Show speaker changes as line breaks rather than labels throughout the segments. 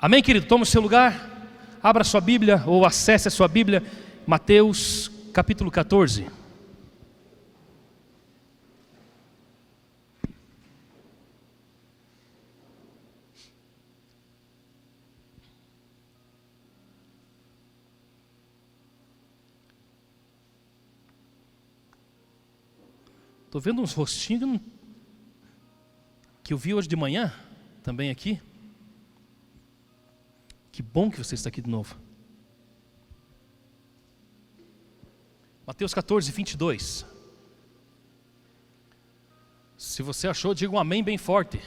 Amém, querido? Toma o seu lugar, abra sua Bíblia ou acesse a sua Bíblia, Mateus capítulo 14. Estou vendo uns rostinhos que eu vi hoje de manhã, também aqui. Que bom que você está aqui de novo. Mateus 14, 22. Se você achou, diga um amém bem forte.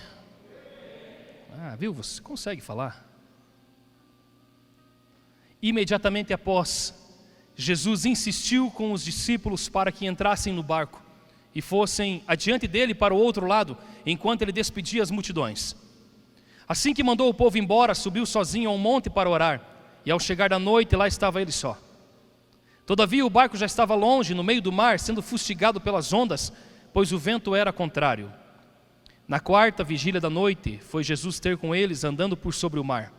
Ah, viu? Você consegue falar. Imediatamente após, Jesus insistiu com os discípulos para que entrassem no barco e fossem adiante dele para o outro lado, enquanto ele despedia as multidões. Assim que mandou o povo embora, subiu sozinho a um monte para orar, e ao chegar da noite, lá estava ele só. Todavia o barco já estava longe, no meio do mar, sendo fustigado pelas ondas, pois o vento era contrário. Na quarta vigília da noite, foi Jesus ter com eles, andando por sobre o mar.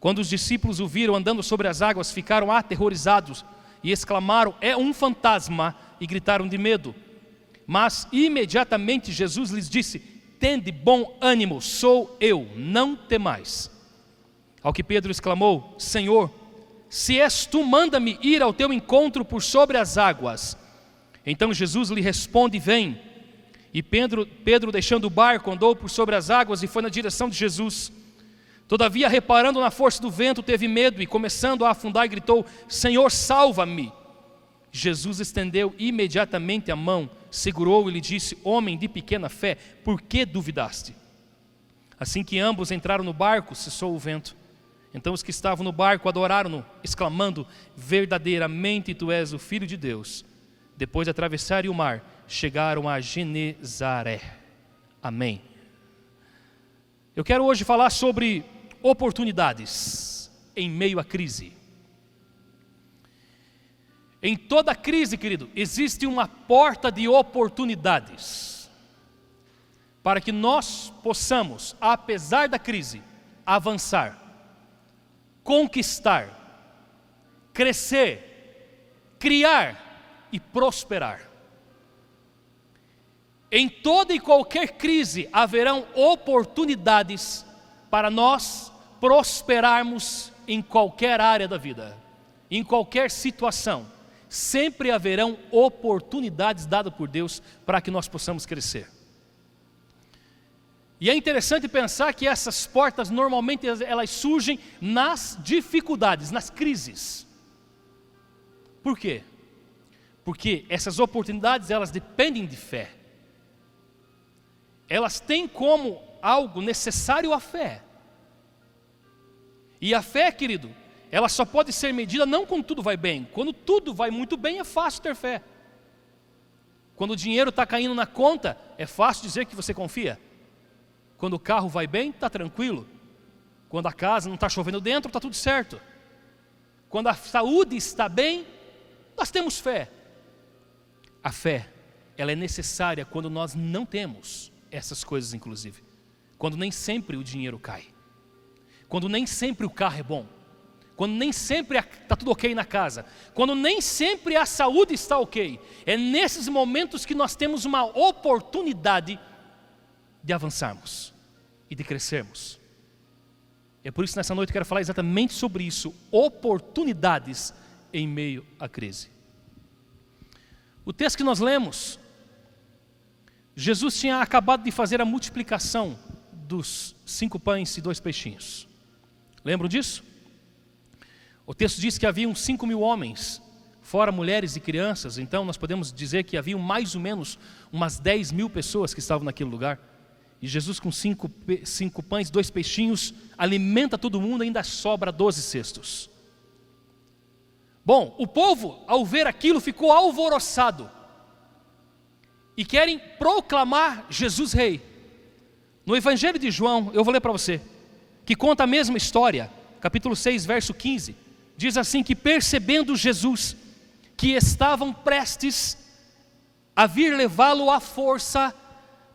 Quando os discípulos o viram andando sobre as águas, ficaram aterrorizados e exclamaram: É um fantasma! e gritaram de medo. Mas imediatamente Jesus lhes disse: Tende bom ânimo, sou eu, não temais. Ao que Pedro exclamou: Senhor, se és tu, manda-me ir ao teu encontro por sobre as águas. Então Jesus lhe responde: Vem. E Pedro, Pedro, deixando o barco, andou por sobre as águas e foi na direção de Jesus. Todavia, reparando na força do vento, teve medo e, começando a afundar, gritou: Senhor, salva-me. Jesus estendeu imediatamente a mão segurou e lhe disse: Homem de pequena fé, por que duvidaste? Assim que ambos entraram no barco, cessou o vento. Então os que estavam no barco adoraram-no, exclamando: Verdadeiramente tu és o filho de Deus. Depois de atravessarem o mar, chegaram a Genezaré. Amém. Eu quero hoje falar sobre oportunidades em meio à crise. Em toda crise, querido, existe uma porta de oportunidades para que nós possamos, apesar da crise, avançar, conquistar, crescer, criar e prosperar. Em toda e qualquer crise haverão oportunidades para nós prosperarmos em qualquer área da vida, em qualquer situação sempre haverão oportunidades dadas por Deus para que nós possamos crescer. E é interessante pensar que essas portas normalmente elas surgem nas dificuldades, nas crises. Por quê? Porque essas oportunidades elas dependem de fé. Elas têm como algo necessário a fé. E a fé, querido, ela só pode ser medida não quando tudo vai bem. Quando tudo vai muito bem, é fácil ter fé. Quando o dinheiro está caindo na conta, é fácil dizer que você confia. Quando o carro vai bem, está tranquilo. Quando a casa não está chovendo dentro, está tudo certo. Quando a saúde está bem, nós temos fé. A fé, ela é necessária quando nós não temos essas coisas, inclusive. Quando nem sempre o dinheiro cai. Quando nem sempre o carro é bom quando nem sempre está tudo ok na casa, quando nem sempre a saúde está ok, é nesses momentos que nós temos uma oportunidade de avançarmos e de crescermos. É por isso que nessa noite eu quero falar exatamente sobre isso: oportunidades em meio à crise. O texto que nós lemos, Jesus tinha acabado de fazer a multiplicação dos cinco pães e dois peixinhos. Lembram disso? O texto diz que haviam cinco mil homens, fora mulheres e crianças, então nós podemos dizer que haviam mais ou menos umas dez mil pessoas que estavam naquele lugar. E Jesus, com cinco, cinco pães, dois peixinhos, alimenta todo mundo, ainda sobra doze cestos. Bom, o povo, ao ver aquilo, ficou alvoroçado e querem proclamar Jesus Rei. No Evangelho de João, eu vou ler para você, que conta a mesma história, capítulo 6, verso 15 diz assim: que percebendo Jesus que estavam prestes a vir levá-lo à força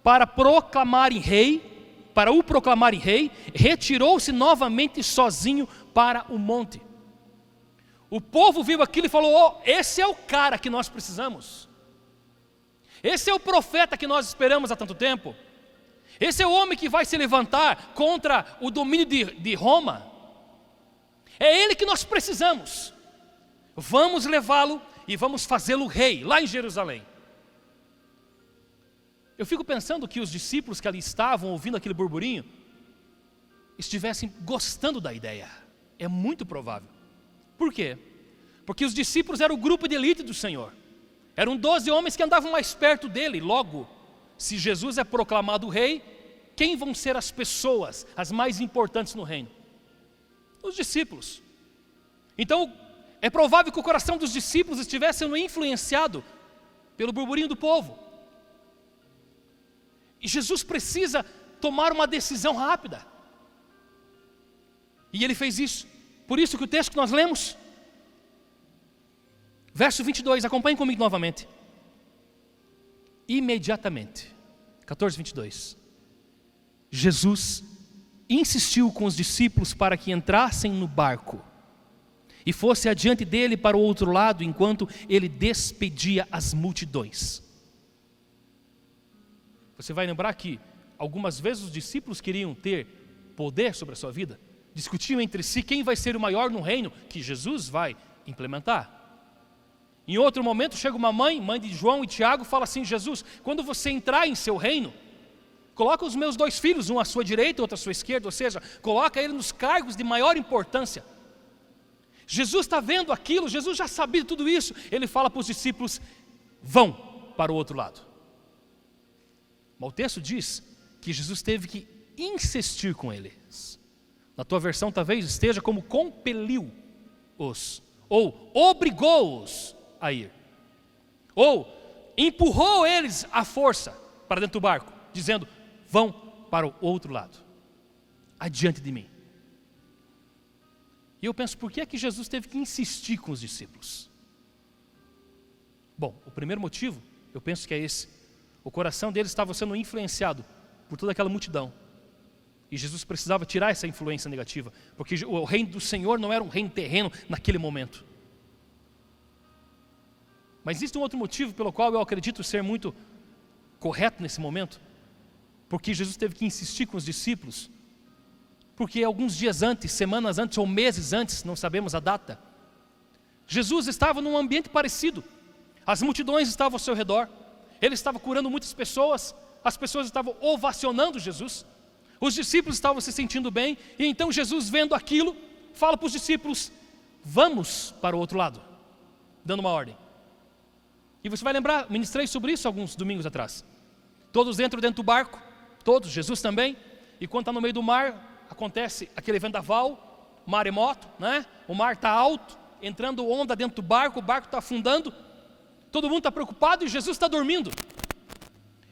para proclamarem rei, para o proclamarem rei, retirou-se novamente sozinho para o monte. O povo viu aquilo e falou: oh, esse é o cara que nós precisamos. Esse é o profeta que nós esperamos há tanto tempo. Esse é o homem que vai se levantar contra o domínio de, de Roma. É ele que nós precisamos. Vamos levá-lo e vamos fazê-lo rei lá em Jerusalém. Eu fico pensando que os discípulos que ali estavam ouvindo aquele burburinho estivessem gostando da ideia. É muito provável. Por quê? Porque os discípulos eram o grupo de elite do Senhor. Eram doze homens que andavam mais perto dele. Logo, se Jesus é proclamado rei, quem vão ser as pessoas, as mais importantes no reino? Os discípulos. Então, é provável que o coração dos discípulos estivesse sendo influenciado pelo burburinho do povo. E Jesus precisa tomar uma decisão rápida. E ele fez isso. Por isso que o texto que nós lemos, verso 22, acompanhe comigo novamente. Imediatamente, 14, 22. Jesus insistiu com os discípulos para que entrassem no barco e fosse adiante dele para o outro lado enquanto ele despedia as multidões. Você vai lembrar que algumas vezes os discípulos queriam ter poder sobre a sua vida, discutiam entre si quem vai ser o maior no reino que Jesus vai implementar. Em outro momento chega uma mãe, mãe de João e Tiago, fala assim: Jesus, quando você entrar em seu reino, coloca os meus dois filhos, um à sua direita, outro à sua esquerda, ou seja, coloca ele nos cargos de maior importância. Jesus está vendo aquilo, Jesus já sabia tudo isso. Ele fala para os discípulos: vão para o outro lado. Mas o texto diz que Jesus teve que insistir com eles. Na tua versão talvez esteja como compeliu-os, ou obrigou-os a ir, ou empurrou eles à força para dentro do barco, dizendo: vão para o outro lado, adiante de mim. E eu penso, por que é que Jesus teve que insistir com os discípulos? Bom, o primeiro motivo, eu penso que é esse. O coração deles estava sendo influenciado por toda aquela multidão. E Jesus precisava tirar essa influência negativa, porque o reino do Senhor não era um reino terreno naquele momento. Mas existe um outro motivo pelo qual eu acredito ser muito correto nesse momento, porque Jesus teve que insistir com os discípulos, porque alguns dias antes, semanas antes ou meses antes, não sabemos a data, Jesus estava num ambiente parecido, as multidões estavam ao seu redor, ele estava curando muitas pessoas, as pessoas estavam ovacionando Jesus, os discípulos estavam se sentindo bem, e então Jesus, vendo aquilo, fala para os discípulos: Vamos para o outro lado, dando uma ordem. E você vai lembrar, ministrei sobre isso alguns domingos atrás. Todos entram dentro do barco, todos, Jesus também, e quando está no meio do mar, acontece aquele vendaval, maremoto, né? o mar está alto, entrando onda dentro do barco, o barco está afundando, todo mundo está preocupado e Jesus está dormindo.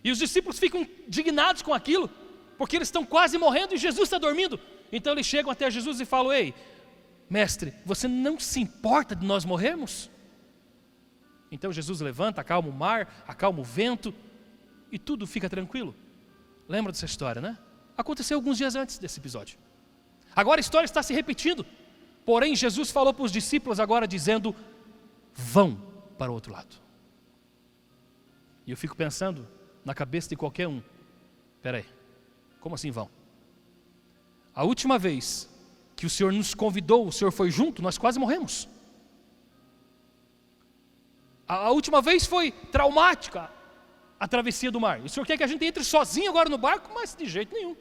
E os discípulos ficam indignados com aquilo, porque eles estão quase morrendo e Jesus está dormindo. Então eles chegam até Jesus e falam: Ei, mestre, você não se importa de nós morrermos? Então Jesus levanta, acalma o mar, acalma o vento e tudo fica tranquilo. Lembra dessa história, né? Aconteceu alguns dias antes desse episódio. Agora a história está se repetindo. Porém, Jesus falou para os discípulos agora dizendo: vão para o outro lado. E eu fico pensando na cabeça de qualquer um: peraí, como assim vão? A última vez que o Senhor nos convidou, o Senhor foi junto, nós quase morremos. A, última vez foi traumática a travessia do mar. O Senhor quer que a gente entre sozinho agora no barco, mas de jeito nenhum.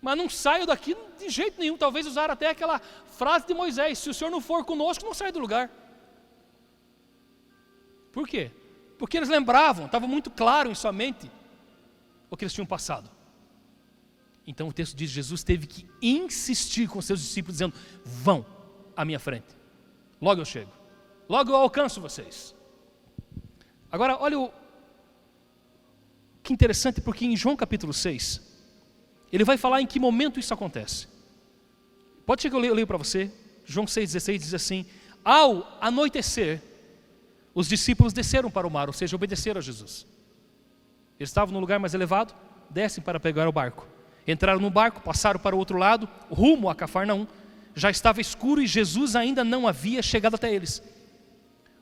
Mas não saio daqui de jeito nenhum. Talvez usar até aquela frase de Moisés: se o Senhor não for conosco, não sai do lugar. Por quê? Porque eles lembravam, estava muito claro em sua mente o que eles tinham passado. Então o texto diz: Jesus teve que insistir com seus discípulos, dizendo: Vão à minha frente, logo eu chego, logo eu alcanço vocês. Agora, olha o que interessante, porque em João capítulo 6, ele vai falar em que momento isso acontece. Pode ser que eu leio, leio para você. João 6,16 diz assim: Ao anoitecer, os discípulos desceram para o mar, ou seja, obedeceram a Jesus. Eles estavam no lugar mais elevado, descem para pegar o barco. Entraram no barco, passaram para o outro lado, rumo a Cafarnaum. Já estava escuro e Jesus ainda não havia chegado até eles.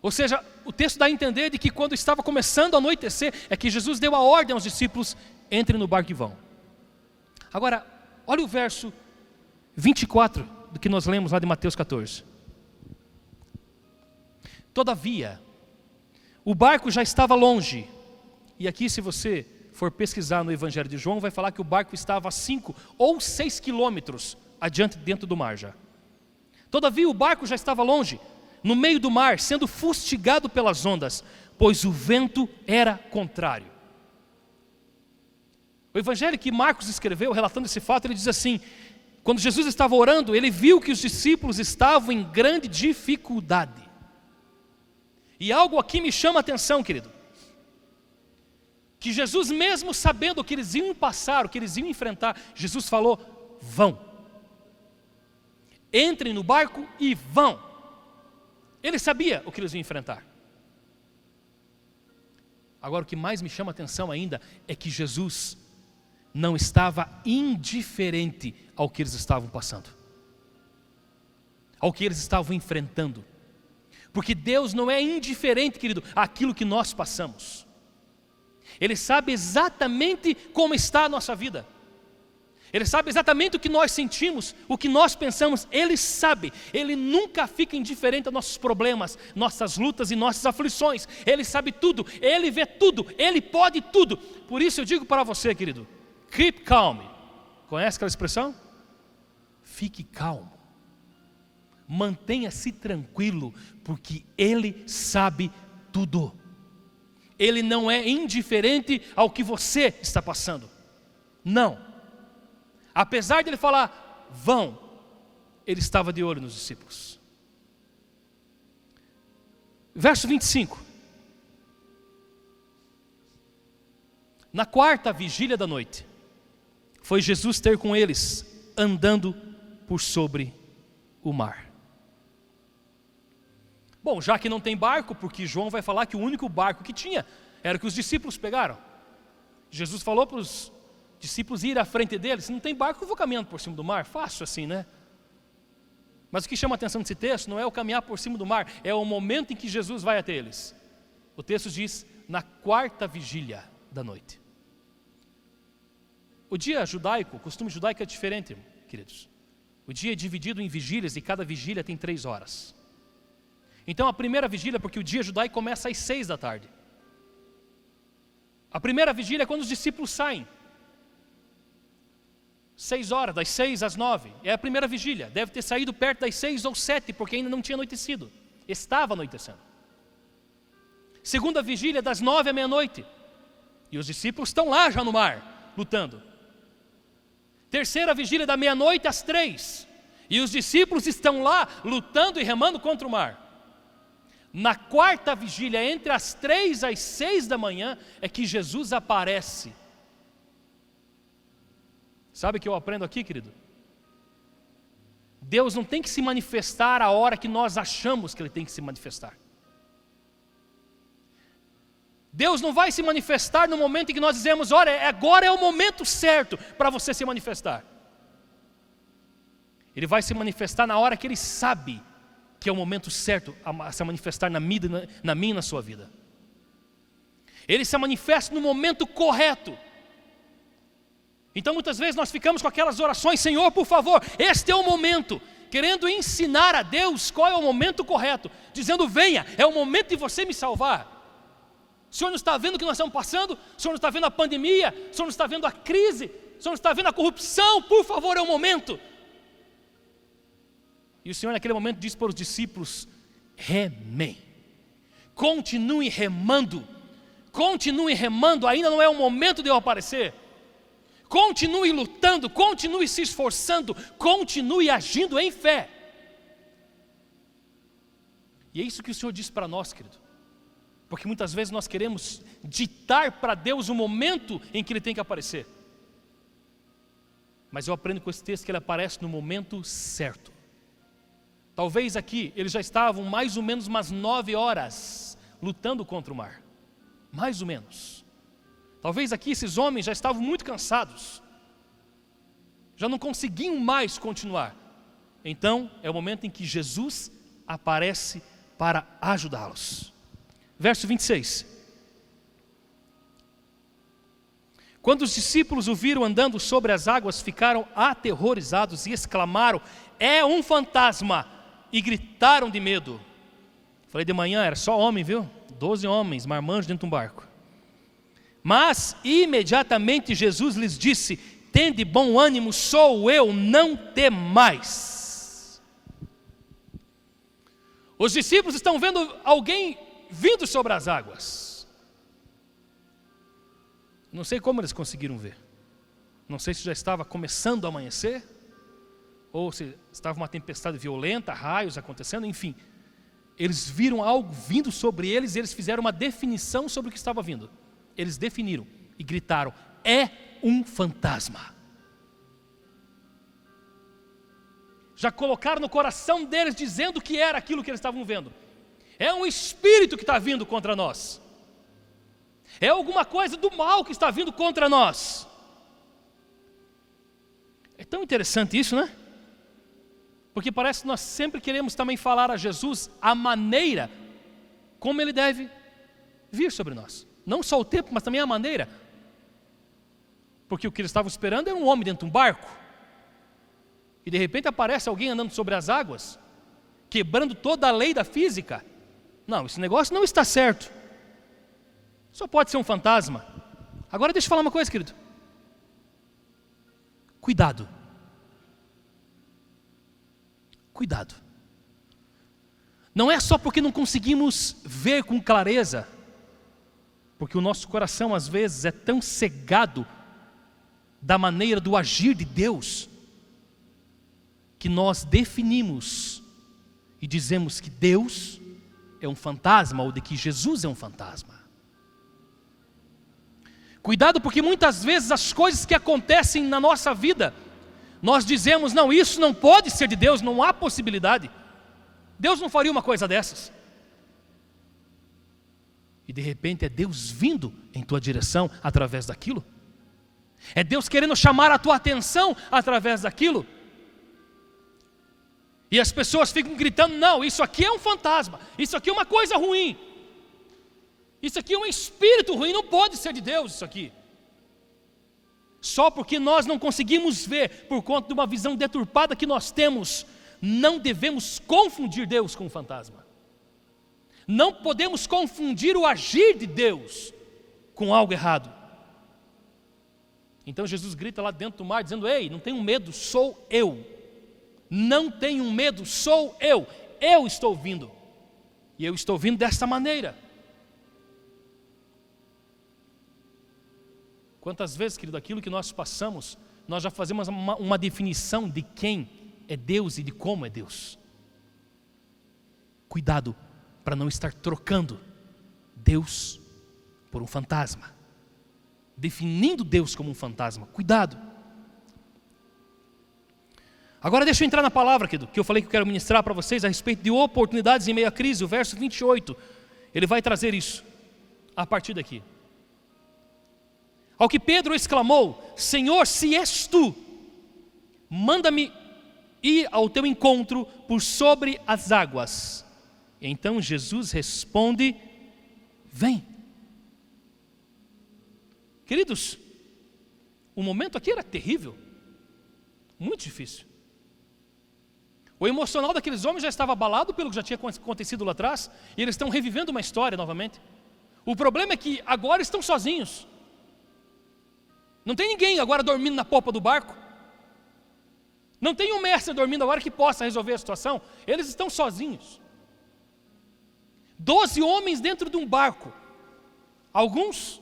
Ou seja, o texto dá a entender de que quando estava começando a anoitecer, é que Jesus deu a ordem aos discípulos: entrem no barco e vão. Agora, olha o verso 24 do que nós lemos lá de Mateus 14. Todavia, o barco já estava longe. E aqui, se você for pesquisar no Evangelho de João, vai falar que o barco estava a 5 ou 6 quilômetros adiante dentro do mar já. Todavia, o barco já estava longe, no meio do mar, sendo fustigado pelas ondas, pois o vento era contrário. O evangelho que Marcos escreveu, relatando esse fato, ele diz assim: quando Jesus estava orando, ele viu que os discípulos estavam em grande dificuldade. E algo aqui me chama a atenção, querido. Que Jesus, mesmo sabendo o que eles iam passar, o que eles iam enfrentar, Jesus falou: vão. Entrem no barco e vão. Ele sabia o que eles iam enfrentar. Agora, o que mais me chama a atenção ainda é que Jesus não estava indiferente ao que eles estavam passando, ao que eles estavam enfrentando. Porque Deus não é indiferente, querido, àquilo que nós passamos. Ele sabe exatamente como está a nossa vida. Ele sabe exatamente o que nós sentimos, o que nós pensamos, Ele sabe. Ele nunca fica indiferente aos nossos problemas, nossas lutas e nossas aflições. Ele sabe tudo, Ele vê tudo, Ele pode tudo. Por isso eu digo para você, querido, keep calm. Conhece aquela expressão? Fique calmo. Mantenha-se tranquilo, porque Ele sabe tudo. Ele não é indiferente ao que você está passando. Não. Apesar de ele falar, vão, ele estava de olho nos discípulos. Verso 25. Na quarta vigília da noite, foi Jesus ter com eles, andando por sobre o mar. Bom, já que não tem barco, porque João vai falar que o único barco que tinha era o que os discípulos pegaram. Jesus falou para os discípulos ir à frente deles, não tem barco, eu vou caminhando por cima do mar, fácil assim, né? Mas o que chama a atenção desse texto não é o caminhar por cima do mar, é o momento em que Jesus vai até eles. O texto diz, na quarta vigília da noite. O dia judaico, o costume judaico é diferente, queridos. O dia é dividido em vigílias e cada vigília tem três horas. Então a primeira vigília, porque o dia judaico começa às seis da tarde. A primeira vigília é quando os discípulos saem. Seis horas, das seis às nove. É a primeira vigília. Deve ter saído perto das seis ou sete, porque ainda não tinha anoitecido. Estava anoitecendo. Segunda vigília, das nove à meia-noite. E os discípulos estão lá já no mar, lutando. Terceira vigília, da meia-noite às três. E os discípulos estão lá, lutando e remando contra o mar. Na quarta vigília, entre as três às seis da manhã, é que Jesus aparece Sabe o que eu aprendo aqui, querido? Deus não tem que se manifestar a hora que nós achamos que Ele tem que se manifestar. Deus não vai se manifestar no momento em que nós dizemos, olha, é, agora é o momento certo para você se manifestar. Ele vai se manifestar na hora que Ele sabe que é o momento certo a se manifestar na minha, na minha e na sua vida. Ele se manifesta no momento correto. Então muitas vezes nós ficamos com aquelas orações, Senhor, por favor, este é o momento, querendo ensinar a Deus qual é o momento correto, dizendo: venha, é o momento de você me salvar. O Senhor não está vendo o que nós estamos passando? O Senhor não está vendo a pandemia? O Senhor não está vendo a crise? O Senhor não está vendo a corrupção? Por favor, é o momento. E o Senhor, naquele momento, disse para os discípulos: remem, continue remando, continue remando, ainda não é o momento de eu aparecer. Continue lutando, continue se esforçando, continue agindo em fé. E é isso que o Senhor diz para nós, querido. Porque muitas vezes nós queremos ditar para Deus o momento em que Ele tem que aparecer. Mas eu aprendo com esse texto que ele aparece no momento certo. Talvez aqui eles já estavam mais ou menos umas nove horas lutando contra o mar. Mais ou menos. Talvez aqui esses homens já estavam muito cansados, já não conseguiam mais continuar. Então é o momento em que Jesus aparece para ajudá-los. Verso 26. Quando os discípulos o viram andando sobre as águas, ficaram aterrorizados e exclamaram: É um fantasma! E gritaram de medo. Falei de manhã, era só homem, viu? Doze homens, marmanjos dentro de um barco. Mas imediatamente Jesus lhes disse: Tende bom ânimo, sou eu, não temais. Os discípulos estão vendo alguém vindo sobre as águas. Não sei como eles conseguiram ver. Não sei se já estava começando a amanhecer, ou se estava uma tempestade violenta, raios acontecendo, enfim. Eles viram algo vindo sobre eles e eles fizeram uma definição sobre o que estava vindo. Eles definiram e gritaram: é um fantasma. Já colocaram no coração deles dizendo que era aquilo que eles estavam vendo. É um espírito que está vindo contra nós. É alguma coisa do mal que está vindo contra nós. É tão interessante isso, né? Porque parece que nós sempre queremos também falar a Jesus a maneira como ele deve vir sobre nós. Não só o tempo, mas também a maneira. Porque o que eles estavam esperando era um homem dentro de um barco. E de repente aparece alguém andando sobre as águas, quebrando toda a lei da física. Não, esse negócio não está certo. Só pode ser um fantasma. Agora deixa eu falar uma coisa, querido. Cuidado. Cuidado. Não é só porque não conseguimos ver com clareza, porque o nosso coração às vezes é tão cegado da maneira do agir de Deus, que nós definimos e dizemos que Deus é um fantasma ou de que Jesus é um fantasma. Cuidado, porque muitas vezes as coisas que acontecem na nossa vida, nós dizemos: não, isso não pode ser de Deus, não há possibilidade. Deus não faria uma coisa dessas. E de repente é Deus vindo em tua direção através daquilo. É Deus querendo chamar a tua atenção através daquilo. E as pessoas ficam gritando: não, isso aqui é um fantasma, isso aqui é uma coisa ruim. Isso aqui é um espírito ruim, não pode ser de Deus isso aqui. Só porque nós não conseguimos ver por conta de uma visão deturpada que nós temos, não devemos confundir Deus com um fantasma. Não podemos confundir o agir de Deus com algo errado. Então Jesus grita lá dentro do mar, dizendo: Ei, não tenham medo, sou eu. Não tenham medo, sou eu. Eu estou vindo. E eu estou vindo desta maneira. Quantas vezes, querido, aquilo que nós passamos, nós já fazemos uma, uma definição de quem é Deus e de como é Deus. Cuidado para não estar trocando Deus por um fantasma, definindo Deus como um fantasma. Cuidado. Agora deixa eu entrar na palavra, querido, que eu falei que eu quero ministrar para vocês a respeito de oportunidades em meio à crise, o verso 28. Ele vai trazer isso a partir daqui. Ao que Pedro exclamou: Senhor, se és tu, manda-me ir ao teu encontro por sobre as águas. Então Jesus responde: Vem. Queridos, o momento aqui era terrível, muito difícil. O emocional daqueles homens já estava abalado pelo que já tinha acontecido lá atrás, e eles estão revivendo uma história novamente. O problema é que agora estão sozinhos. Não tem ninguém agora dormindo na popa do barco. Não tem um mestre dormindo agora que possa resolver a situação. Eles estão sozinhos. Doze homens dentro de um barco. Alguns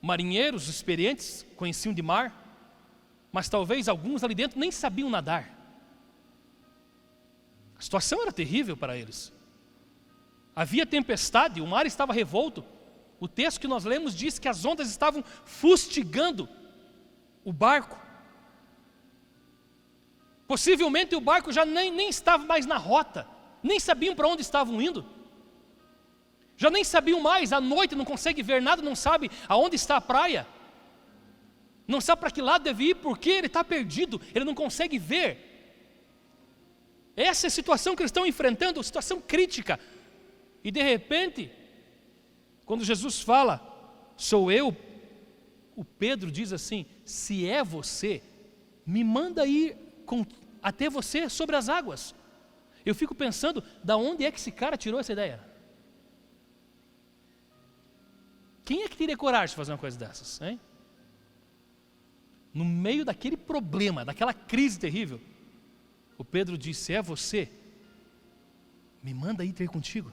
marinheiros experientes conheciam de mar, mas talvez alguns ali dentro nem sabiam nadar. A situação era terrível para eles. Havia tempestade, o mar estava revolto, o texto que nós lemos diz que as ondas estavam fustigando o barco. Possivelmente o barco já nem, nem estava mais na rota, nem sabiam para onde estavam indo. Já nem sabiam mais, à noite não consegue ver nada, não sabe aonde está a praia. Não sabe para que lado deve ir, porque ele está perdido, ele não consegue ver. Essa é a situação que eles estão enfrentando, situação crítica. E de repente, quando Jesus fala, sou eu, o Pedro diz assim: se é você, me manda ir com, até você sobre as águas. Eu fico pensando, da onde é que esse cara tirou essa ideia? Quem é que teria coragem de fazer uma coisa dessas? Hein? No meio daquele problema, daquela crise terrível, o Pedro disse: É você, me manda ir ter contigo.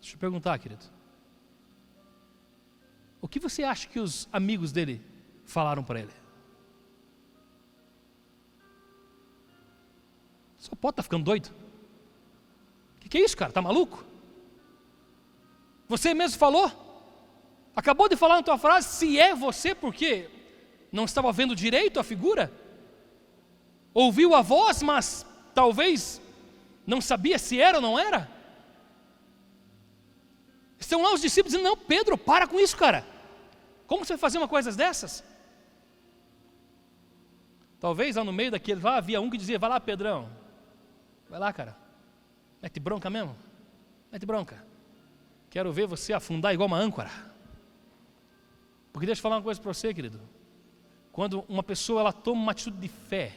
Deixa eu perguntar, querido. O que você acha que os amigos dele falaram para ele? Só pode estar tá ficando doido. O que, que é isso, cara? Tá maluco? Você mesmo falou? Acabou de falar na tua frase, se é você, por quê? Não estava vendo direito a figura? Ouviu a voz, mas talvez não sabia se era ou não era? Estão lá os discípulos dizendo: Não, Pedro, para com isso, cara. Como você vai fazer uma coisa dessas? Talvez lá no meio daquele lá havia um que dizia: Vai lá, Pedrão. Vai lá, cara. Mete bronca mesmo. Mete bronca. Quero ver você afundar igual uma âncora. Porque deixa eu falar uma coisa para você, querido. Quando uma pessoa ela toma uma atitude de fé,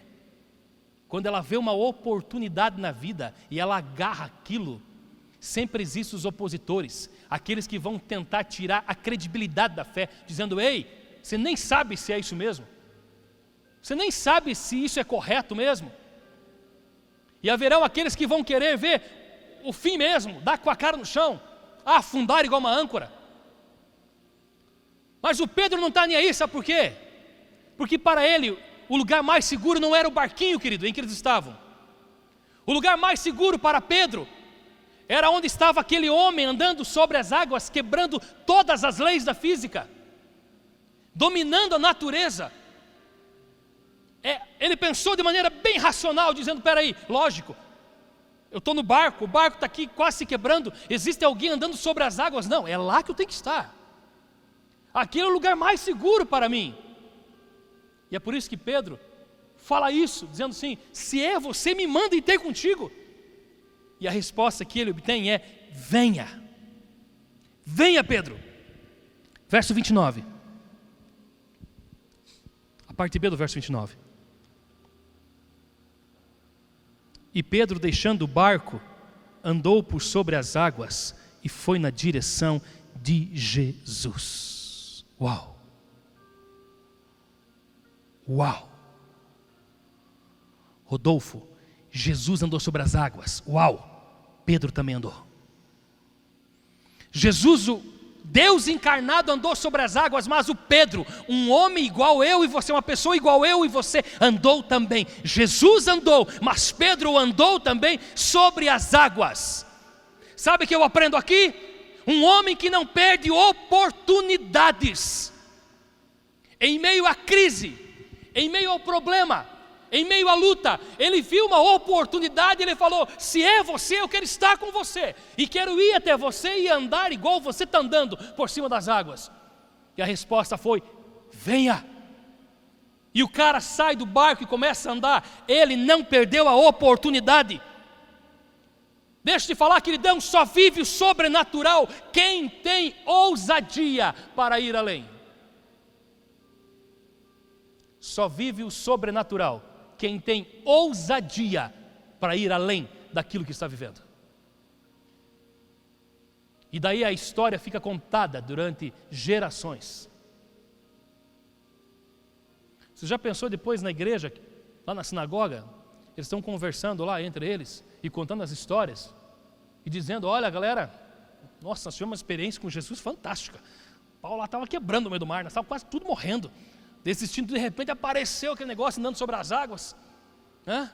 quando ela vê uma oportunidade na vida e ela agarra aquilo, sempre existem os opositores, aqueles que vão tentar tirar a credibilidade da fé, dizendo: ei, você nem sabe se é isso mesmo, você nem sabe se isso é correto mesmo. E haverão aqueles que vão querer ver o fim mesmo, dar com a cara no chão, afundar igual uma âncora. Mas o Pedro não está nem aí, sabe por quê? Porque para ele o lugar mais seguro não era o barquinho, querido, em que eles estavam. O lugar mais seguro para Pedro era onde estava aquele homem andando sobre as águas, quebrando todas as leis da física, dominando a natureza. É, ele pensou de maneira bem racional, dizendo: peraí, lógico, eu estou no barco, o barco está aqui quase se quebrando, existe alguém andando sobre as águas. Não, é lá que eu tenho que estar. Aqui é o lugar mais seguro para mim. E é por isso que Pedro fala isso, dizendo assim: se é você, me manda ir ter contigo. E a resposta que ele obtém é: venha, venha, Pedro. Verso 29. A parte B do verso 29. E Pedro, deixando o barco, andou por sobre as águas e foi na direção de Jesus. Uau! Uau! Rodolfo, Jesus andou sobre as águas. Uau! Pedro também andou. Jesus, o Deus encarnado, andou sobre as águas, mas o Pedro, um homem igual eu e você, uma pessoa igual eu e você, andou também. Jesus andou, mas Pedro andou também sobre as águas. Sabe o que eu aprendo aqui? Um homem que não perde oportunidades. Em meio à crise, em meio ao problema, em meio à luta, ele viu uma oportunidade, ele falou: se é você, eu quero estar com você, e quero ir até você e andar igual você está andando por cima das águas. E a resposta foi: venha. E o cara sai do barco e começa a andar, ele não perdeu a oportunidade. Deixa eu te falar, queridão, só vive o sobrenatural quem tem ousadia para ir além. Só vive o sobrenatural quem tem ousadia para ir além daquilo que está vivendo. E daí a história fica contada durante gerações. Você já pensou depois na igreja, lá na sinagoga, eles estão conversando lá entre eles e contando as histórias e dizendo: Olha, galera, nossa, nós tivemos uma experiência com Jesus fantástica. Paulo lá estava quebrando no meio do mar, nós estávamos quase tudo morrendo desistindo, de repente apareceu aquele negócio andando sobre as águas, né?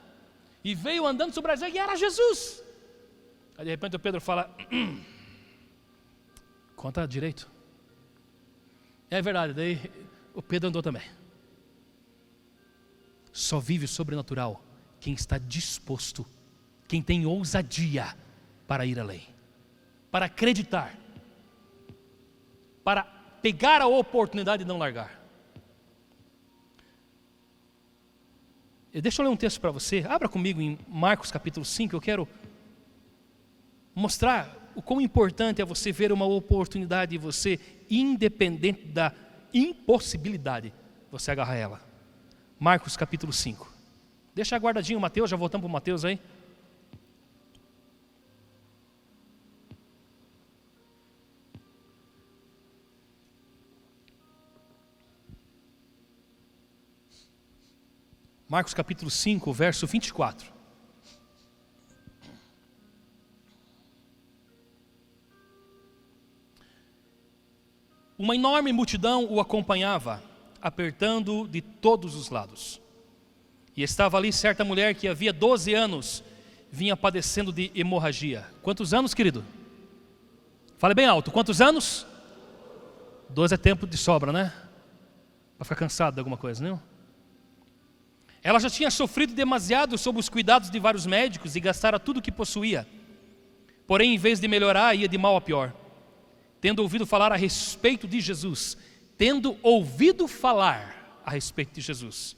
e veio andando sobre as águas e era Jesus. Aí de repente o Pedro fala: hum, conta direito. É verdade, daí o Pedro andou também. Só vive o sobrenatural quem está disposto, quem tem ousadia para ir além. para acreditar, para pegar a oportunidade e não largar. Deixa eu ler um texto para você. Abra comigo em Marcos capítulo 5. Eu quero mostrar o quão importante é você ver uma oportunidade e você, independente da impossibilidade, você agarra ela. Marcos capítulo 5. Deixa guardadinho Mateus, já voltamos para o Mateus aí. Marcos capítulo 5, verso 24. Uma enorme multidão o acompanhava, apertando de todos os lados. E estava ali certa mulher que havia 12 anos vinha padecendo de hemorragia. Quantos anos, querido? Fale bem alto. Quantos anos? 12 é tempo de sobra, né? Para ficar cansado de alguma coisa, não? Ela já tinha sofrido demasiado sob os cuidados de vários médicos e gastara tudo o que possuía. Porém, em vez de melhorar, ia de mal a pior. Tendo ouvido falar a respeito de Jesus, tendo ouvido falar a respeito de Jesus,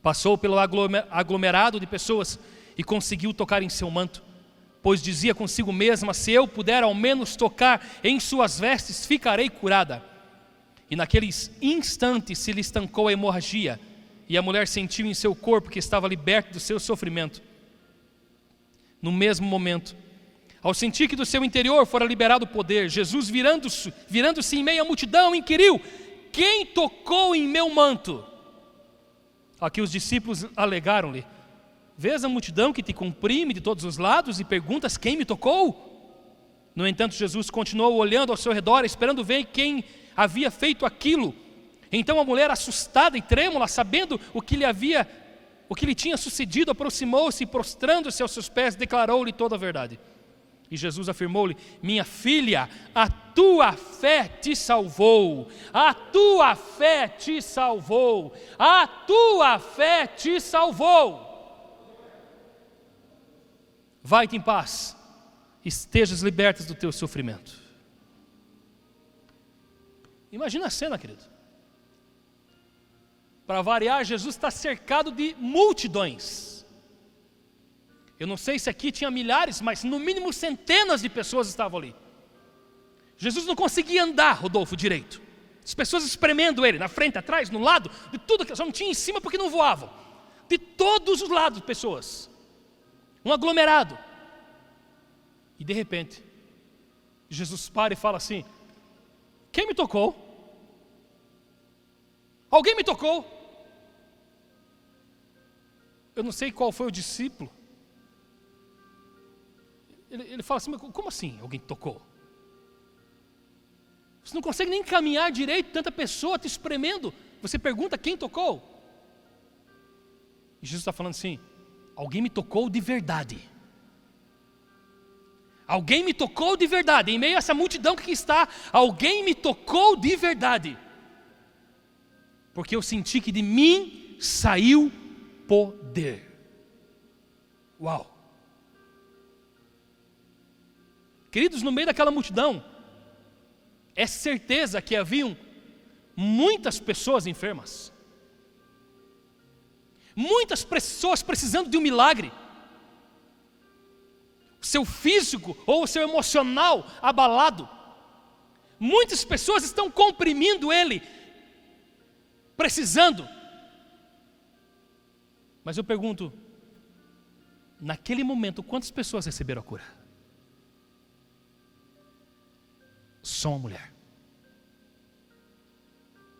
passou pelo aglomerado de pessoas e conseguiu tocar em seu manto, pois dizia consigo mesma: Se eu puder ao menos tocar em suas vestes, ficarei curada. E naqueles instantes se lhe estancou a hemorragia e a mulher sentiu em seu corpo que estava liberto do seu sofrimento. No mesmo momento, ao sentir que do seu interior fora liberado o poder, Jesus, virando-se virando em meio à multidão, inquiriu: Quem tocou em meu manto? Aqui os discípulos alegaram-lhe: Vês a multidão que te comprime de todos os lados e perguntas: Quem me tocou? No entanto, Jesus continuou olhando ao seu redor, esperando ver quem havia feito aquilo. Então a mulher, assustada e trêmula, sabendo o que lhe havia, o que lhe tinha sucedido, aproximou-se e, prostrando-se aos seus pés, declarou-lhe toda a verdade. E Jesus afirmou-lhe: Minha filha, a tua fé te salvou, a tua fé te salvou, a tua fé te salvou. Vai-te em paz, estejas libertas do teu sofrimento. Imagina a cena, querido. Para variar, Jesus está cercado de multidões. Eu não sei se aqui tinha milhares, mas no mínimo centenas de pessoas estavam ali. Jesus não conseguia andar, Rodolfo, direito. As pessoas espremendo ele, na frente, atrás, no lado, de tudo que só não tinha em cima porque não voavam. De todos os lados, pessoas. Um aglomerado. E de repente, Jesus para e fala assim: Quem me tocou? Alguém me tocou? Eu não sei qual foi o discípulo. Ele, ele fala assim: como assim alguém tocou? Você não consegue nem caminhar direito, tanta pessoa te espremendo. Você pergunta quem tocou? E Jesus está falando assim: alguém me tocou de verdade. Alguém me tocou de verdade. Em meio a essa multidão que está, alguém me tocou de verdade. Porque eu senti que de mim saiu poder. Uau! Queridos, no meio daquela multidão, é certeza que haviam muitas pessoas enfermas, muitas pessoas precisando de um milagre, seu físico ou seu emocional abalado, muitas pessoas estão comprimindo ele, precisando mas eu pergunto, naquele momento, quantas pessoas receberam a cura? Só uma mulher.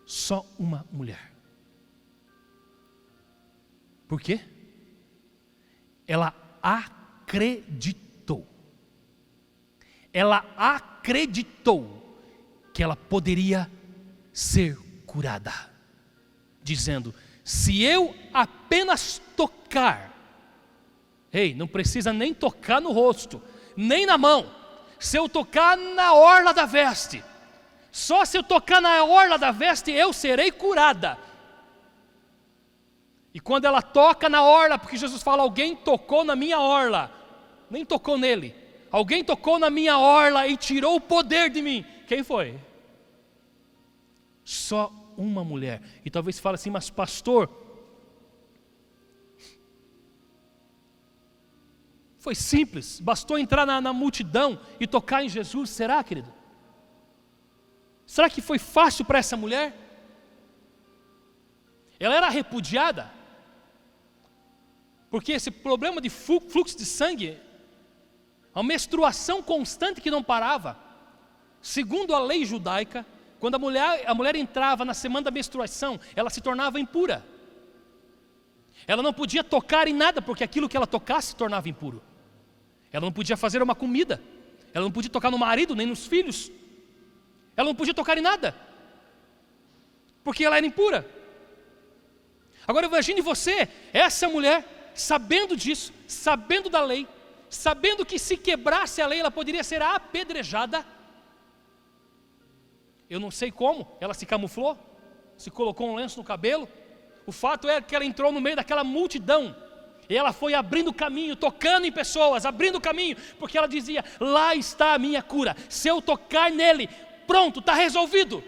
Só uma mulher. Por quê? Ela acreditou. Ela acreditou que ela poderia ser curada, dizendo: se eu apenas tocar, ei, não precisa nem tocar no rosto, nem na mão, se eu tocar na orla da veste, só se eu tocar na orla da veste eu serei curada. E quando ela toca na orla, porque Jesus fala, alguém tocou na minha orla, nem tocou nele, Alguém tocou na minha orla e tirou o poder de mim. Quem foi? Só uma mulher. E talvez fale assim, mas pastor, foi simples, bastou entrar na, na multidão e tocar em Jesus, será, querido? Será que foi fácil para essa mulher? Ela era repudiada, porque esse problema de fluxo de sangue, a menstruação constante que não parava, segundo a lei judaica, quando a mulher, a mulher entrava na semana da menstruação, ela se tornava impura. Ela não podia tocar em nada, porque aquilo que ela tocasse se tornava impuro. Ela não podia fazer uma comida. Ela não podia tocar no marido, nem nos filhos. Ela não podia tocar em nada. Porque ela era impura. Agora imagine você, essa mulher, sabendo disso, sabendo da lei, sabendo que se quebrasse a lei ela poderia ser apedrejada. Eu não sei como, ela se camuflou, se colocou um lenço no cabelo. O fato é que ela entrou no meio daquela multidão. E ela foi abrindo caminho, tocando em pessoas, abrindo caminho, porque ela dizia: Lá está a minha cura. Se eu tocar nele, pronto, está resolvido.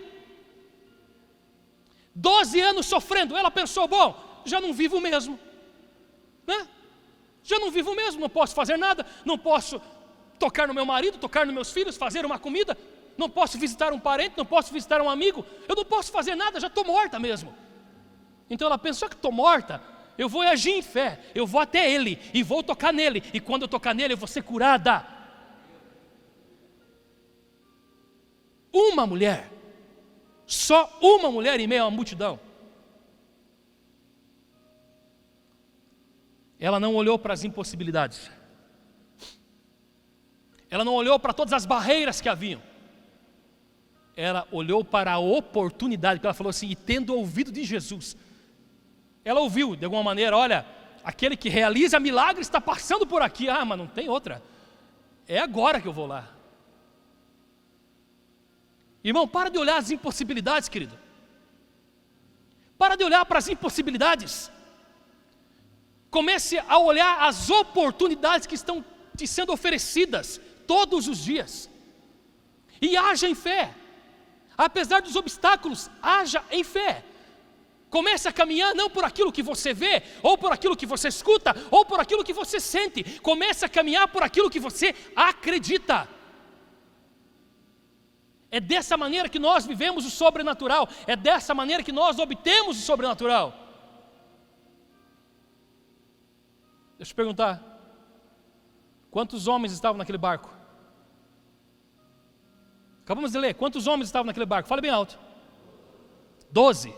Doze anos sofrendo, ela pensou: Bom, já não vivo mesmo, né? Já não vivo mesmo, não posso fazer nada, não posso tocar no meu marido, tocar nos meus filhos, fazer uma comida, não posso visitar um parente, não posso visitar um amigo, eu não posso fazer nada, já estou morta mesmo. Então ela pensou que estou morta, eu vou agir em fé, eu vou até ele e vou tocar nele, e quando eu tocar nele eu vou ser curada. Uma mulher, só uma mulher em meio a uma multidão. Ela não olhou para as impossibilidades. Ela não olhou para todas as barreiras que haviam. Ela olhou para a oportunidade, que ela falou assim, e tendo ouvido de Jesus, ela ouviu de alguma maneira, olha, aquele que realiza milagres está passando por aqui, ah, mas não tem outra, é agora que eu vou lá. Irmão, para de olhar as impossibilidades, querido. Para de olhar para as impossibilidades. Comece a olhar as oportunidades que estão te sendo oferecidas todos os dias. E haja em fé. Apesar dos obstáculos, haja em fé. Comece a caminhar não por aquilo que você vê, ou por aquilo que você escuta, ou por aquilo que você sente. Comece a caminhar por aquilo que você acredita. É dessa maneira que nós vivemos o sobrenatural, é dessa maneira que nós obtemos o sobrenatural. Deixa eu perguntar: quantos homens estavam naquele barco? Acabamos de ler, quantos homens estavam naquele barco? Fale bem alto. Doze.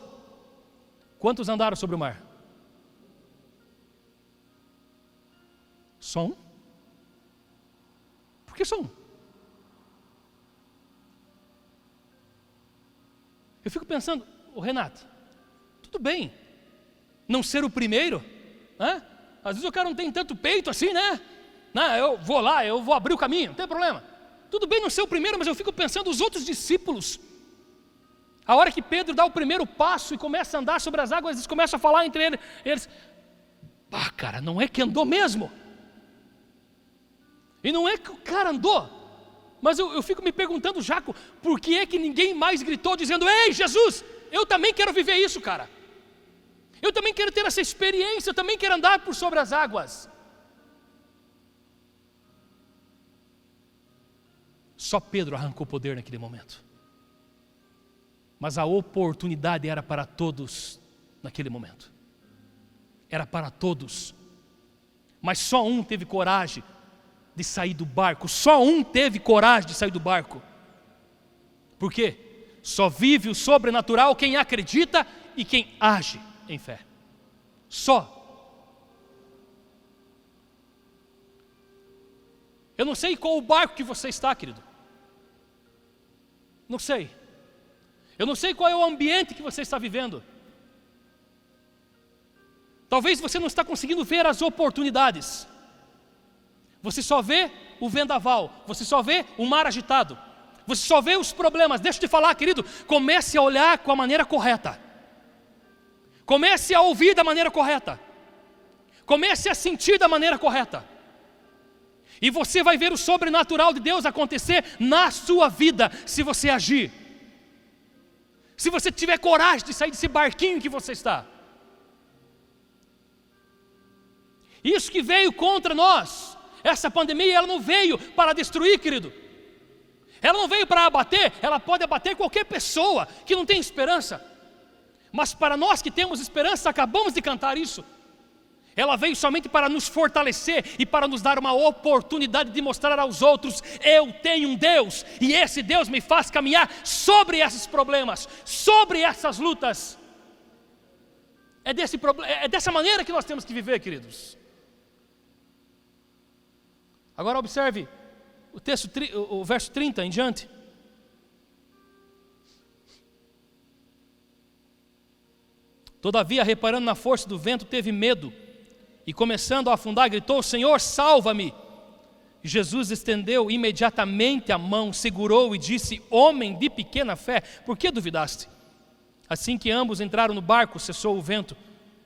Quantos andaram sobre o mar? Só um? Por que só um? Eu fico pensando, o Renato, tudo bem, não ser o primeiro, né? Às vezes o cara não tem tanto peito assim, né? Não, eu vou lá, eu vou abrir o caminho, não tem problema. Tudo bem não ser o primeiro, mas eu fico pensando os outros discípulos. A hora que Pedro dá o primeiro passo e começa a andar sobre as águas, eles começam a falar entre eles. Pá, cara, não é que andou mesmo. E não é que o cara andou. Mas eu, eu fico me perguntando, Jaco, por que é que ninguém mais gritou dizendo: Ei, Jesus, eu também quero viver isso, cara. Eu também quero ter essa experiência, eu também quero andar por sobre as águas. Só Pedro arrancou poder naquele momento. Mas a oportunidade era para todos naquele momento. Era para todos. Mas só um teve coragem de sair do barco. Só um teve coragem de sair do barco. Por quê? Só vive o sobrenatural quem acredita e quem age em fé. Só. Eu não sei qual o barco que você está, querido. Não sei. Eu não sei qual é o ambiente que você está vivendo. Talvez você não está conseguindo ver as oportunidades. Você só vê o vendaval, você só vê o mar agitado, você só vê os problemas. Deixa eu te falar, querido, comece a olhar com a maneira correta. Comece a ouvir da maneira correta. Comece a sentir da maneira correta. E você vai ver o sobrenatural de Deus acontecer na sua vida, se você agir. Se você tiver coragem de sair desse barquinho que você está. Isso que veio contra nós, essa pandemia, ela não veio para destruir, querido. Ela não veio para abater, ela pode abater qualquer pessoa que não tem esperança. Mas para nós que temos esperança, acabamos de cantar isso. Ela veio somente para nos fortalecer e para nos dar uma oportunidade de mostrar aos outros: eu tenho um Deus, e esse Deus me faz caminhar sobre esses problemas, sobre essas lutas. É, desse, é dessa maneira que nós temos que viver, queridos. Agora observe o texto, o verso 30 em diante. Todavia, reparando na força do vento, teve medo e, começando a afundar, gritou: Senhor, salva-me. Jesus estendeu imediatamente a mão, segurou e disse: Homem de pequena fé, por que duvidaste? Assim que ambos entraram no barco, cessou o vento.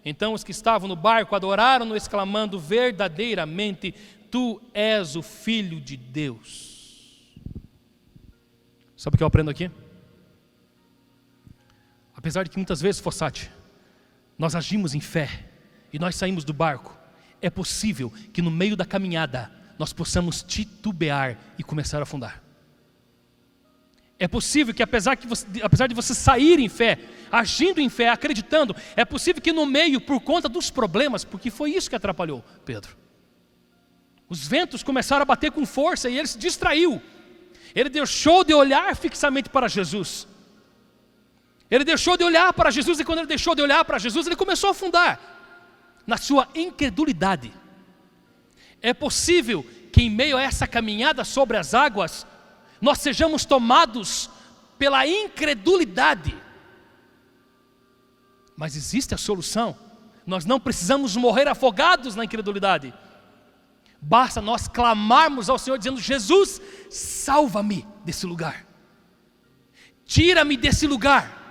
Então os que estavam no barco adoraram-no, exclamando: Verdadeiramente, tu és o Filho de Deus. Sabe o que eu aprendo aqui? Apesar de que muitas vezes, Fossati, nós agimos em fé e nós saímos do barco, é possível que no meio da caminhada nós possamos titubear e começar a afundar. É possível que apesar, que você, apesar de você sair em fé, agindo em fé, acreditando, é possível que no meio, por conta dos problemas, porque foi isso que atrapalhou Pedro. Os ventos começaram a bater com força e ele se distraiu. Ele deixou de olhar fixamente para Jesus. Ele deixou de olhar para Jesus e quando ele deixou de olhar para Jesus, ele começou a afundar na sua incredulidade. É possível que em meio a essa caminhada sobre as águas, nós sejamos tomados pela incredulidade. Mas existe a solução. Nós não precisamos morrer afogados na incredulidade. Basta nós clamarmos ao Senhor dizendo: Jesus, salva-me desse lugar. Tira-me desse lugar.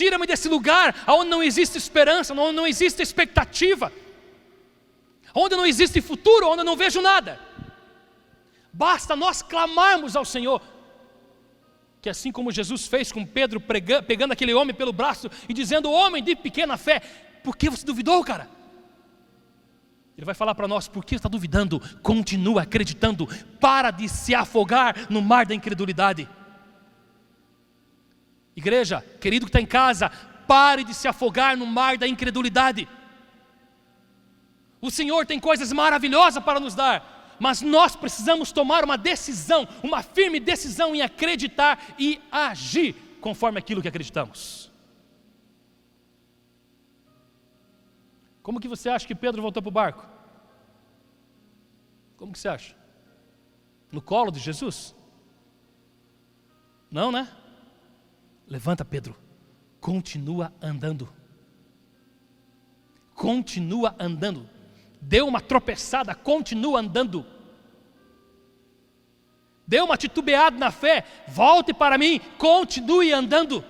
Tira-me desse lugar onde não existe esperança, onde não existe expectativa, onde não existe futuro, onde eu não vejo nada. Basta nós clamarmos ao Senhor, que assim como Jesus fez com Pedro, pegando aquele homem pelo braço e dizendo: Homem de pequena fé, por que você duvidou, cara? Ele vai falar para nós: por que está duvidando? Continua acreditando, para de se afogar no mar da incredulidade. Igreja, querido que está em casa, pare de se afogar no mar da incredulidade. O Senhor tem coisas maravilhosas para nos dar, mas nós precisamos tomar uma decisão, uma firme decisão em acreditar e agir conforme aquilo que acreditamos. Como que você acha que Pedro voltou para o barco? Como que você acha? No colo de Jesus? Não, né? Levanta, Pedro. Continua andando. Continua andando. Deu uma tropeçada, continua andando. Deu uma titubeada na fé, volte para mim, continue andando.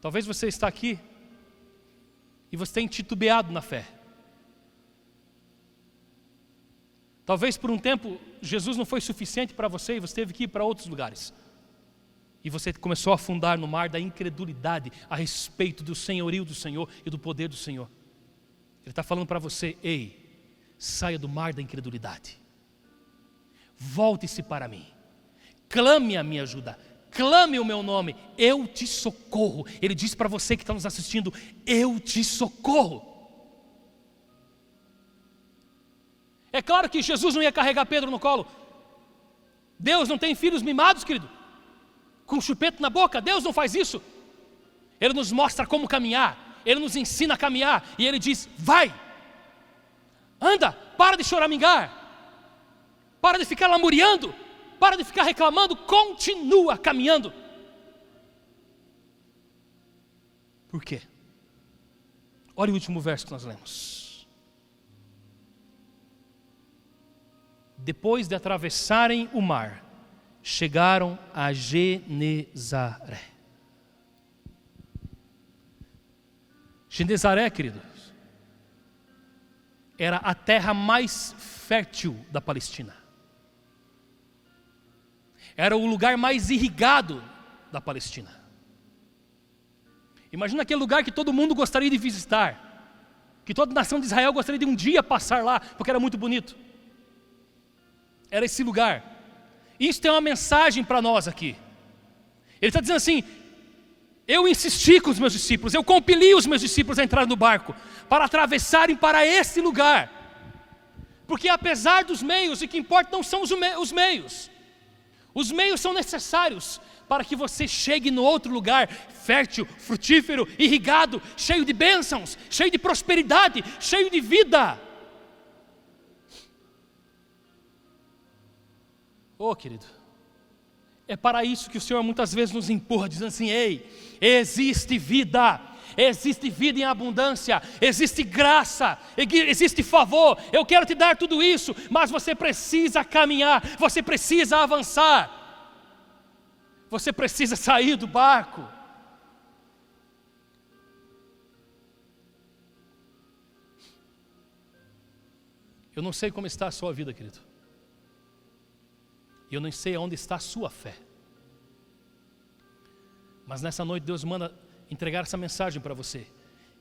Talvez você está aqui e você tem titubeado na fé. Talvez por um tempo Jesus não foi suficiente para você e você teve que ir para outros lugares. E você começou a afundar no mar da incredulidade a respeito do senhorio do Senhor e do poder do Senhor. Ele está falando para você: ei, saia do mar da incredulidade. Volte-se para mim. Clame a minha ajuda. Clame o meu nome. Eu te socorro. Ele diz para você que está nos assistindo: eu te socorro. É claro que Jesus não ia carregar Pedro no colo. Deus não tem filhos mimados, querido, com chupeta na boca. Deus não faz isso. Ele nos mostra como caminhar, ele nos ensina a caminhar e ele diz: vai, anda, para de choramingar, para de ficar lamuriando, para de ficar reclamando, continua caminhando. Por quê? Olha o último verso que nós lemos. Depois de atravessarem o mar, chegaram a Genezaré. Genezaré, queridos, era a terra mais fértil da Palestina. Era o lugar mais irrigado da Palestina. Imagina aquele lugar que todo mundo gostaria de visitar, que toda a nação de Israel gostaria de um dia passar lá, porque era muito bonito. Era esse lugar. Isso tem uma mensagem para nós aqui. Ele está dizendo assim: eu insisti com os meus discípulos, eu compeli os meus discípulos a entrar no barco, para atravessarem para esse lugar. Porque apesar dos meios, o que importa não são os meios, os meios são necessários para que você chegue no outro lugar fértil, frutífero, irrigado, cheio de bênçãos, cheio de prosperidade, cheio de vida. Oh, querido, é para isso que o Senhor muitas vezes nos empurra, dizendo assim: ei, existe vida, existe vida em abundância, existe graça, existe favor. Eu quero te dar tudo isso, mas você precisa caminhar, você precisa avançar, você precisa sair do barco. Eu não sei como está a sua vida, querido. E eu não sei aonde está a sua fé. Mas nessa noite Deus manda entregar essa mensagem para você.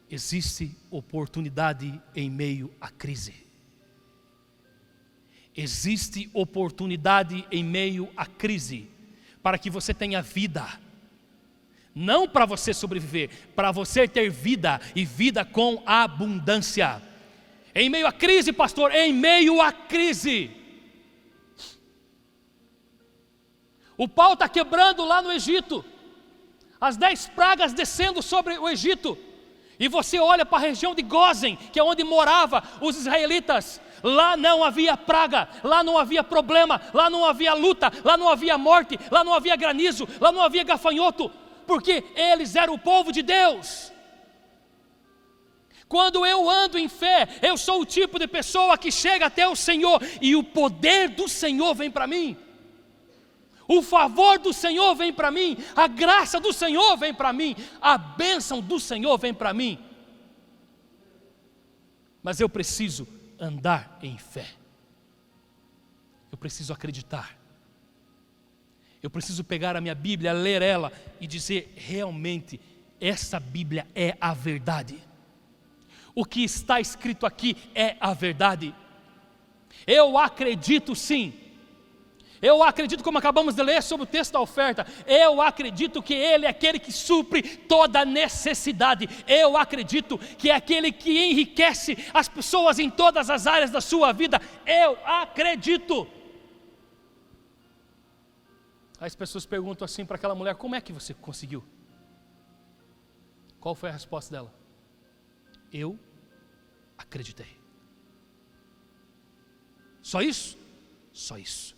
Existe oportunidade em meio à crise. Existe oportunidade em meio à crise para que você tenha vida. Não para você sobreviver, para você ter vida e vida com abundância. Em meio à crise, pastor, em meio à crise. O pau está quebrando lá no Egito as dez pragas descendo sobre o Egito, e você olha para a região de Gozen, que é onde morava os israelitas, lá não havia praga, lá não havia problema, lá não havia luta, lá não havia morte, lá não havia granizo, lá não havia gafanhoto, porque eles eram o povo de Deus. Quando eu ando em fé, eu sou o tipo de pessoa que chega até o Senhor e o poder do Senhor vem para mim. O favor do Senhor vem para mim, a graça do Senhor vem para mim, a bênção do Senhor vem para mim. Mas eu preciso andar em fé. Eu preciso acreditar. Eu preciso pegar a minha Bíblia, ler ela e dizer: realmente, essa Bíblia é a verdade. O que está escrito aqui é a verdade. Eu acredito sim eu acredito, como acabamos de ler sobre o texto da oferta, eu acredito que Ele é aquele que supre toda necessidade. Eu acredito que é aquele que enriquece as pessoas em todas as áreas da sua vida. Eu acredito. As pessoas perguntam assim para aquela mulher: como é que você conseguiu? Qual foi a resposta dela? Eu acreditei. Só isso? Só isso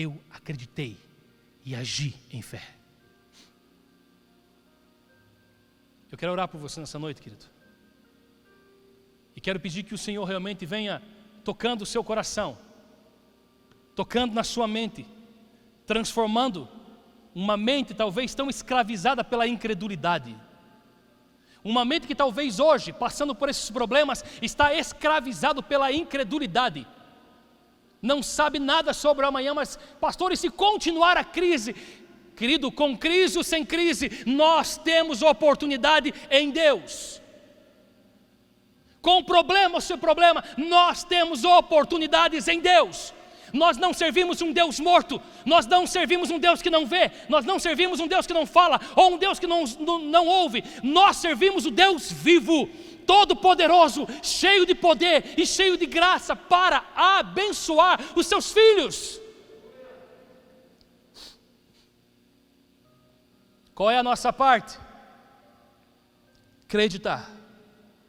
eu acreditei e agi em fé. Eu quero orar por você nessa noite, querido. E quero pedir que o Senhor realmente venha tocando o seu coração, tocando na sua mente, transformando uma mente talvez tão escravizada pela incredulidade. Uma mente que talvez hoje, passando por esses problemas, está escravizado pela incredulidade não sabe nada sobre o amanhã, mas, pastor, e se continuar a crise? Querido, com crise ou sem crise, nós temos oportunidade em Deus. Com problema ou sem problema, nós temos oportunidades em Deus. Nós não servimos um Deus morto, nós não servimos um Deus que não vê, nós não servimos um Deus que não fala, ou um Deus que não, não, não ouve, nós servimos o Deus vivo, todo-poderoso, cheio de poder e cheio de graça para abençoar os seus filhos. Qual é a nossa parte? Acreditar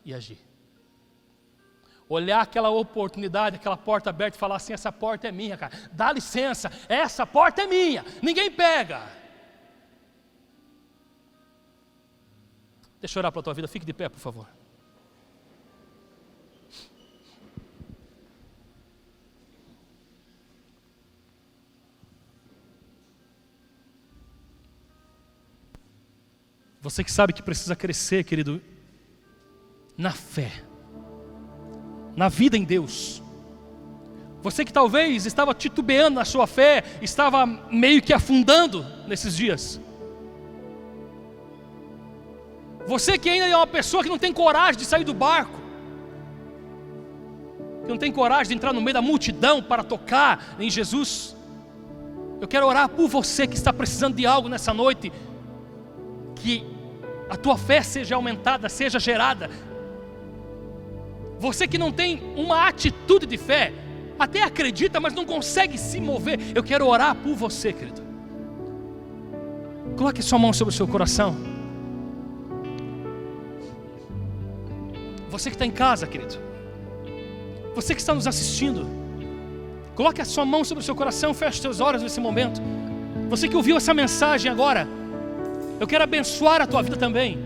e agir. Olhar aquela oportunidade, aquela porta aberta e falar assim: essa porta é minha, cara. Dá licença, essa porta é minha. Ninguém pega. Deixa eu orar para a tua vida, fique de pé, por favor. Você que sabe que precisa crescer, querido, na fé, na vida em Deus. Você que talvez estava titubeando na sua fé, estava meio que afundando nesses dias. Você que ainda é uma pessoa que não tem coragem de sair do barco, que não tem coragem de entrar no meio da multidão para tocar em Jesus. Eu quero orar por você que está precisando de algo nessa noite, que a tua fé seja aumentada, seja gerada. Você que não tem uma atitude de fé, até acredita, mas não consegue se mover. Eu quero orar por você, querido. Coloque sua mão sobre o seu coração. Você que está em casa, querido. Você que está nos assistindo. Coloque a sua mão sobre o seu coração, feche seus olhos nesse momento. Você que ouviu essa mensagem agora, eu quero abençoar a tua vida também.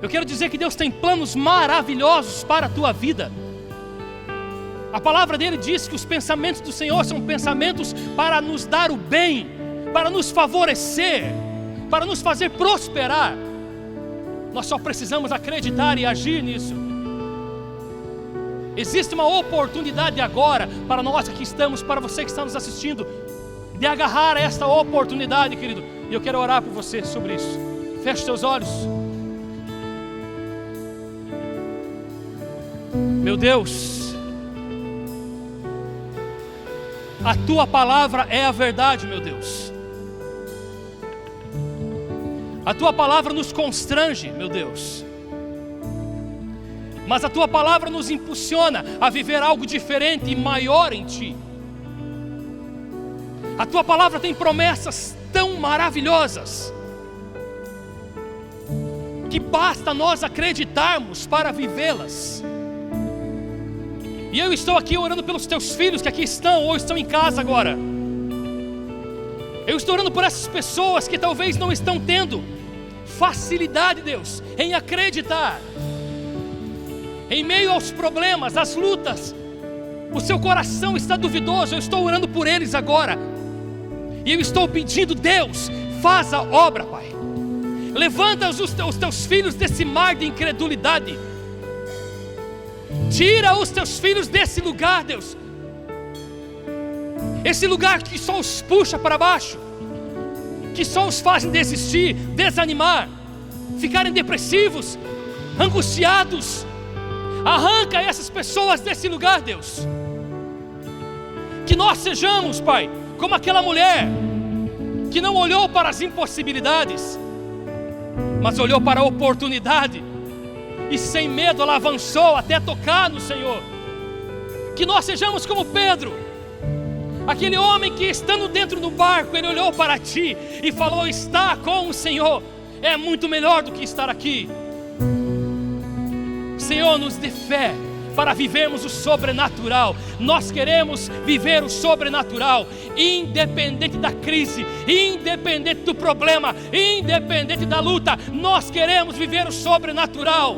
Eu quero dizer que Deus tem planos maravilhosos para a tua vida. A palavra dele diz que os pensamentos do Senhor são pensamentos para nos dar o bem, para nos favorecer, para nos fazer prosperar. Nós só precisamos acreditar e agir nisso. Existe uma oportunidade agora para nós que estamos, para você que está nos assistindo, de agarrar esta oportunidade, querido. E eu quero orar por você sobre isso. Feche seus olhos. Meu Deus, a tua palavra é a verdade, meu Deus. A tua palavra nos constrange, meu Deus mas a tua palavra nos impulsiona a viver algo diferente e maior em ti. A tua palavra tem promessas tão maravilhosas que basta nós acreditarmos para vivê-las. E eu estou aqui orando pelos teus filhos que aqui estão ou estão em casa agora. Eu estou orando por essas pessoas que talvez não estão tendo facilidade, Deus, em acreditar em meio aos problemas, às lutas, o seu coração está duvidoso, eu estou orando por eles agora, e eu estou pedindo, Deus, faz a obra, Pai. Levanta os teus, teus filhos desse mar de incredulidade, tira os teus filhos desse lugar, Deus, esse lugar que só os puxa para baixo, que só os faz desistir, desanimar, ficarem depressivos, angustiados, Arranca essas pessoas desse lugar, Deus. Que nós sejamos, Pai, como aquela mulher que não olhou para as impossibilidades, mas olhou para a oportunidade e sem medo ela avançou até tocar no Senhor. Que nós sejamos como Pedro, aquele homem que estando dentro do barco, ele olhou para ti e falou: Está com o Senhor, é muito melhor do que estar aqui. Senhor, nos dê fé para vivermos o sobrenatural. Nós queremos viver o sobrenatural, independente da crise, independente do problema, independente da luta. Nós queremos viver o sobrenatural.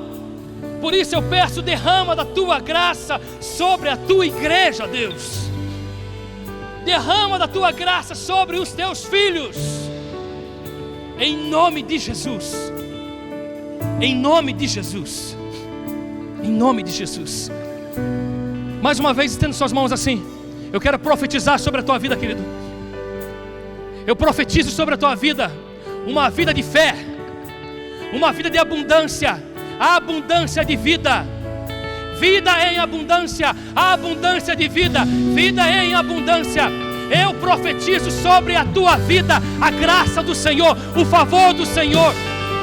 Por isso eu peço, derrama da tua graça sobre a tua igreja, Deus. Derrama da tua graça sobre os teus filhos. Em nome de Jesus. Em nome de Jesus. Em nome de Jesus. Mais uma vez, estendo suas mãos assim. Eu quero profetizar sobre a tua vida, querido. Eu profetizo sobre a tua vida uma vida de fé, uma vida de abundância, abundância de vida. Vida em abundância, abundância de vida, vida em abundância. Eu profetizo sobre a tua vida a graça do Senhor, o favor do Senhor,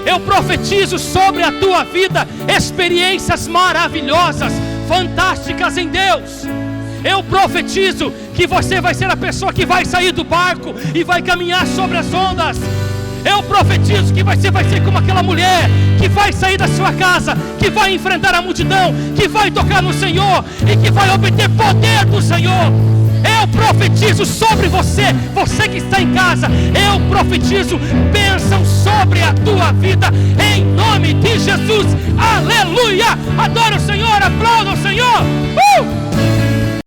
eu profetizo sobre a tua vida experiências maravilhosas, fantásticas em Deus. Eu profetizo que você vai ser a pessoa que vai sair do barco e vai caminhar sobre as ondas. Eu profetizo que você vai ser como aquela mulher que vai sair da sua casa, que vai enfrentar a multidão, que vai tocar no Senhor e que vai obter poder do Senhor. Eu profetizo sobre você, você que está em casa, eu profetizo bênção sobre a tua vida, em nome de Jesus, aleluia. Adora o Senhor, aplauda o Senhor. Uh!